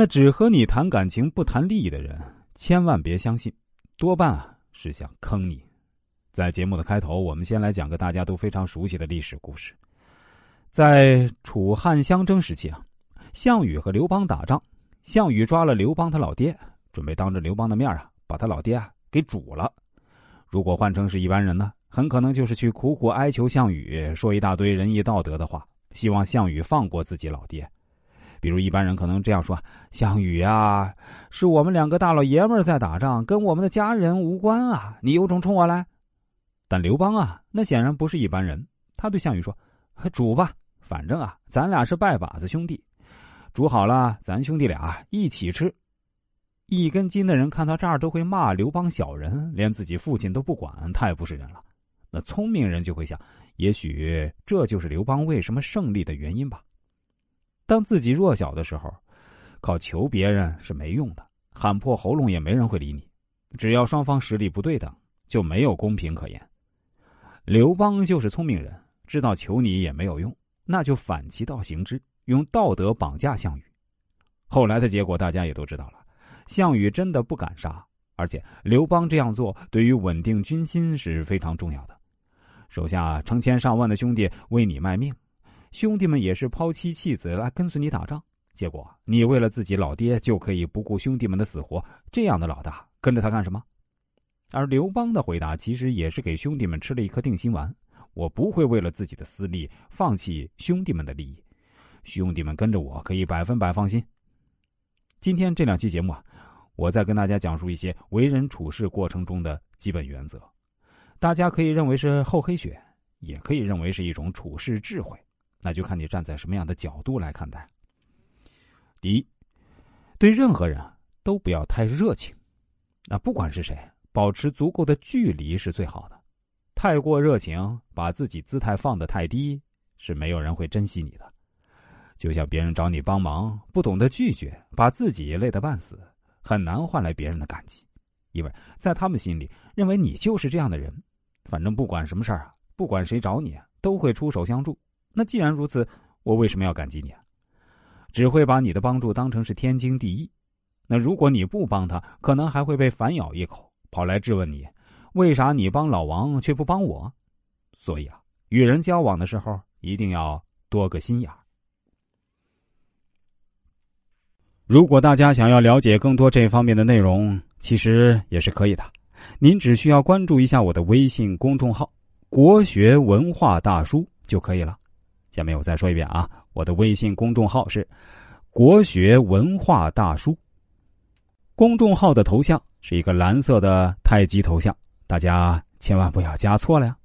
那只和你谈感情不谈利益的人，千万别相信，多半啊是想坑你。在节目的开头，我们先来讲个大家都非常熟悉的历史故事。在楚汉相争时期啊，项羽和刘邦打仗，项羽抓了刘邦他老爹，准备当着刘邦的面啊，把他老爹啊给煮了。如果换成是一般人呢，很可能就是去苦苦哀求项羽，说一大堆仁义道德的话，希望项羽放过自己老爹。比如一般人可能这样说：“项羽啊，是我们两个大老爷们在打仗，跟我们的家人无关啊，你有种冲我来。”但刘邦啊，那显然不是一般人。他对项羽说：“煮吧，反正啊，咱俩是拜把子兄弟，煮好了，咱兄弟俩一起吃。”一根筋的人看到这儿都会骂刘邦小人，连自己父亲都不管，太不是人了。那聪明人就会想，也许这就是刘邦为什么胜利的原因吧。当自己弱小的时候，靠求别人是没用的，喊破喉咙也没人会理你。只要双方实力不对等，就没有公平可言。刘邦就是聪明人，知道求你也没有用，那就反其道行之，用道德绑架项羽。后来的结果大家也都知道了，项羽真的不敢杀，而且刘邦这样做对于稳定军心是非常重要的。手下成千上万的兄弟为你卖命，兄弟们也是抛妻弃子来跟随你打仗，结果你为了自己老爹就可以不顾兄弟们的死活，这样的老大跟着他干什么？而刘邦的回答其实也是给兄弟们吃了一颗定心丸：我不会为了自己的私利放弃兄弟们的利益，兄弟们跟着我可以百分百放心。今天这两期节目啊，我再跟大家讲述一些为人处事过程中的基本原则，大家可以认为是厚黑学，也可以认为是一种处事智慧，那就看你站在什么样的角度来看待。第一，对任何人都不要太热情，那不管是谁。保持足够的距离是最好的。太过热情，把自己姿态放得太低，是没有人会珍惜你的。就像别人找你帮忙，不懂得拒绝，把自己累得半死，很难换来别人的感激，因为在他们心里认为你就是这样的人。反正不管什么事儿啊，不管谁找你啊，都会出手相助。那既然如此，我为什么要感激你啊？只会把你的帮助当成是天经地义。那如果你不帮他，可能还会被反咬一口。跑来质问你，为啥你帮老王却不帮我？所以啊，与人交往的时候一定要多个心眼如果大家想要了解更多这方面的内容，其实也是可以的。您只需要关注一下我的微信公众号“国学文化大叔”就可以了。下面我再说一遍啊，我的微信公众号是“国学文化大叔”。公众号的头像是一个蓝色的太极头像，大家千万不要加错了呀。